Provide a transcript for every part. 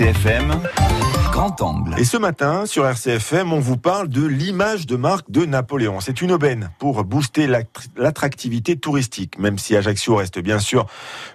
RCFM, Grand Angle. Et ce matin, sur RCFM, on vous parle de l'image de marque de Napoléon. C'est une aubaine pour booster l'attractivité touristique. Même si Ajaccio reste bien sûr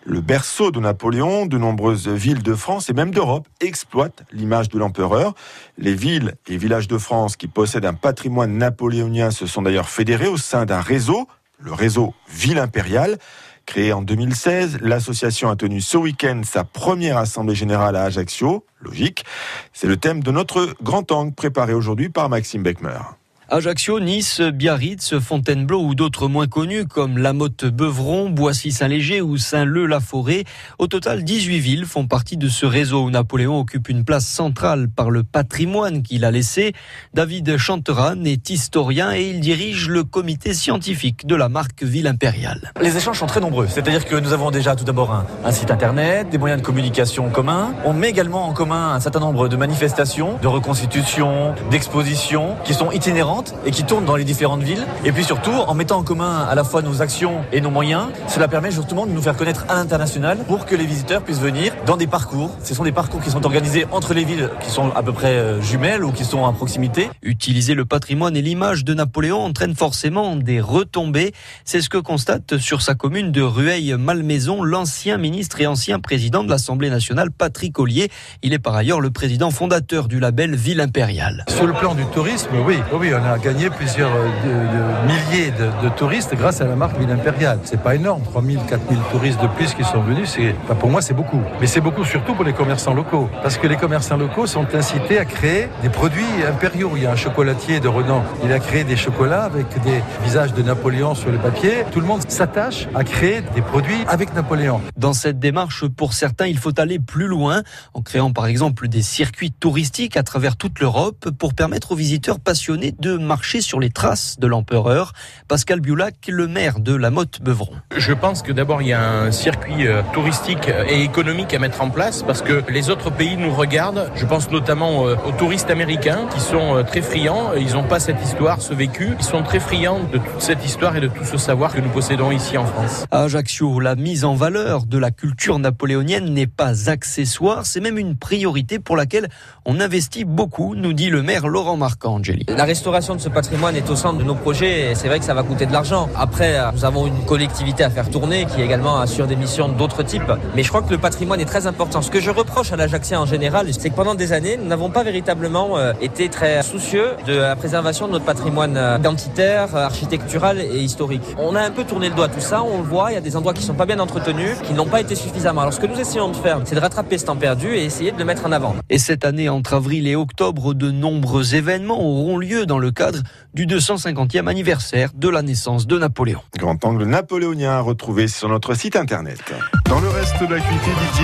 le berceau de Napoléon, de nombreuses villes de France et même d'Europe exploitent l'image de l'empereur. Les villes et villages de France qui possèdent un patrimoine napoléonien se sont d'ailleurs fédérés au sein d'un réseau, le réseau Ville Impériale. Créée en 2016, l'association a tenu ce week-end sa première assemblée générale à Ajaccio. Logique. C'est le thème de notre grand angle préparé aujourd'hui par Maxime Beckmer. Ajaccio, Nice, Biarritz, Fontainebleau ou d'autres moins connus comme La Motte-Beuvron, Boissy-Saint-Léger ou Saint-Leu-la-Forêt. Au total, 18 villes font partie de ce réseau où Napoléon occupe une place centrale par le patrimoine qu'il a laissé. David Chanteran est historien et il dirige le comité scientifique de la marque Ville Impériale. Les échanges sont très nombreux, c'est-à-dire que nous avons déjà tout d'abord un, un, site internet, des moyens de communication communs. On met également en commun un certain nombre de manifestations, de reconstitutions, d'expositions qui sont itinérantes et qui tournent dans les différentes villes. Et puis surtout, en mettant en commun à la fois nos actions et nos moyens, cela permet justement de nous faire connaître à l'international pour que les visiteurs puissent venir dans des parcours. Ce sont des parcours qui sont organisés entre les villes qui sont à peu près euh, jumelles ou qui sont à proximité. Utiliser le patrimoine et l'image de Napoléon entraîne forcément des retombées. C'est ce que constate sur sa commune de Rueil-Malmaison l'ancien ministre et ancien président de l'Assemblée nationale Patrick Ollier. Il est par ailleurs le président fondateur du label Ville impériale. Sur le plan du tourisme, oui, oui, on a gagné plusieurs euh, milliers de, touristes grâce à la marque Ville Impériale. C'est pas énorme, 3000, 4000 touristes de plus qui sont venus. Pour moi, c'est beaucoup. Mais c'est beaucoup surtout pour les commerçants locaux. Parce que les commerçants locaux sont incités à créer des produits impériaux. Il y a un chocolatier de Renan. Il a créé des chocolats avec des visages de Napoléon sur le papier. Tout le monde s'attache à créer des produits avec Napoléon. Dans cette démarche, pour certains, il faut aller plus loin en créant par exemple des circuits touristiques à travers toute l'Europe pour permettre aux visiteurs passionnés de marcher sur les traces de l'empereur. Pascal Biulac, le maire de la Motte-Beuvron. Je pense que d'abord il y a un circuit euh, touristique et économique à mettre en place parce que les autres pays nous regardent. Je pense notamment euh, aux touristes américains qui sont euh, très friands. Ils n'ont pas cette histoire, ce vécu. Ils sont très friands de toute cette histoire et de tout ce savoir que nous possédons ici en France. À Ajaccio, la mise en valeur de la culture napoléonienne n'est pas accessoire, c'est même une priorité pour laquelle on investit beaucoup, nous dit le maire Laurent Marcangeli. La restauration de ce patrimoine est au centre de nos projets et c'est vrai que ça va coûter de l'argent. Après, nous avons une collectivité à faire tourner qui également assure des missions d'autres types. Mais je crois que le patrimoine est très important. Ce que je reproche à l'Ajaxien en général, c'est que pendant des années, nous n'avons pas véritablement été très soucieux de la préservation de notre patrimoine identitaire, architectural et historique. On a un peu tourné le doigt à tout ça, on le voit, il y a des endroits qui sont pas bien entretenus, qui n'ont pas été suffisamment. Alors ce que nous essayons de faire, c'est de rattraper ce temps perdu et essayer de le mettre en avant. Et cette année, entre avril et octobre, de nombreux événements auront lieu dans le cadre du 250e anniversaire de la naissance de Napoléon. Grand angle napoléonien à retrouver sur notre site internet. Dans le reste de l'activité, Didier.